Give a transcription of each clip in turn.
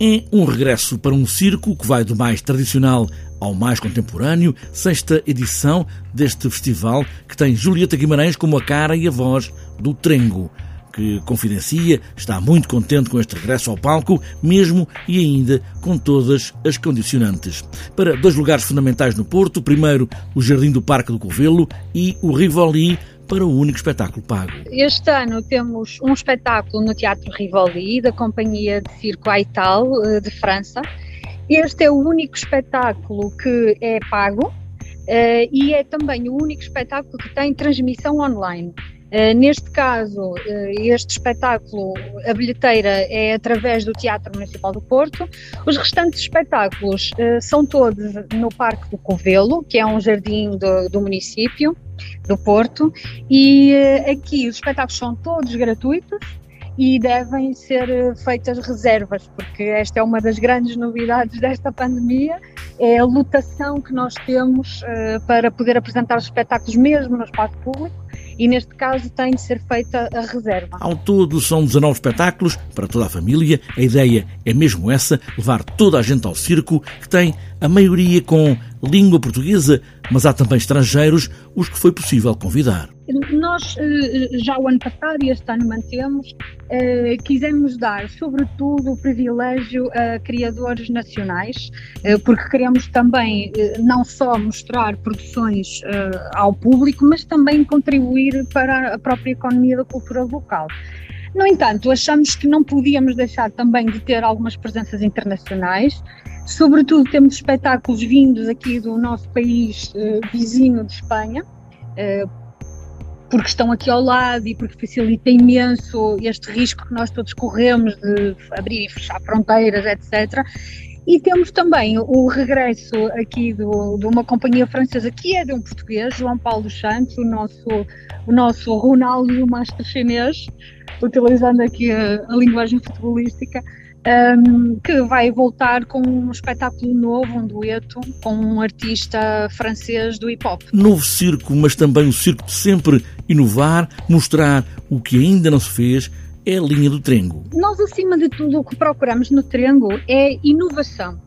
É um regresso para um circo que vai do mais tradicional ao mais contemporâneo, sexta edição deste festival que tem Julieta Guimarães como a cara e a voz do Trengo, que confidencia, está muito contente com este regresso ao palco, mesmo e ainda com todas as condicionantes. Para dois lugares fundamentais no Porto, primeiro o Jardim do Parque do Covelo e o Rivoli, para o único espetáculo pago. Este ano temos um espetáculo no Teatro Rivoli, da Companhia de Circo Aital, eh, de França. Este é o único espetáculo que é pago Uh, e é também o único espetáculo que tem transmissão online. Uh, neste caso, este espetáculo, a bilheteira é através do Teatro Municipal do Porto. Os restantes espetáculos são todos no Parque do Covelo, que é um jardim do, do município do Porto, e aqui os espetáculos são todos gratuitos e devem ser feitas reservas, porque esta é uma das grandes novidades desta pandemia, é a lotação que nós temos uh, para poder apresentar os espetáculos mesmo no espaço público e neste caso tem de ser feita a reserva. Ao todo são 19 espetáculos para toda a família. A ideia é mesmo essa, levar toda a gente ao circo, que tem a maioria com língua portuguesa, mas há também estrangeiros, os que foi possível convidar. Nós, eh, já o ano passado e este ano mantemos, eh, quisemos dar, sobretudo, o privilégio a criadores nacionais, eh, porque queremos também não só mostrar produções ao público, mas também contribuir para a própria economia da cultura local. No entanto, achamos que não podíamos deixar também de ter algumas presenças internacionais, sobretudo temos espetáculos vindos aqui do nosso país vizinho de Espanha, porque estão aqui ao lado e porque facilita imenso este risco que nós todos corremos de abrir e fechar fronteiras, etc. E temos também o regresso aqui do, de uma companhia francesa que é de um português, João Paulo Santos, o nosso, o nosso Ronaldo o chinês, utilizando aqui a, a linguagem futebolística um, que vai voltar com um espetáculo novo, um dueto, com um artista francês do hip hop. Novo circo, mas também o circo de sempre inovar, mostrar o que ainda não se fez. É a linha do Trengo. Nós, acima de tudo, o que procuramos no Trengo é inovação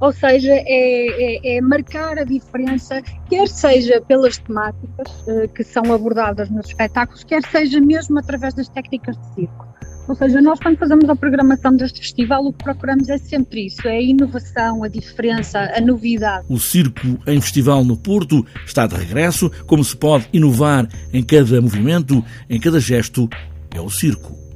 ou seja, é, é, é, marcar a diferença, quer seja pelas temáticas uh, que são abordadas nos espetáculos, quer seja mesmo através das técnicas de circo. Ou seja, nós quando fazemos a programação deste festival, o que procuramos é sempre isso, é a inovação, a diferença, a novidade. O Circo em Festival no Porto está de regresso, como se pode inovar em cada movimento, em cada gesto, é o circo.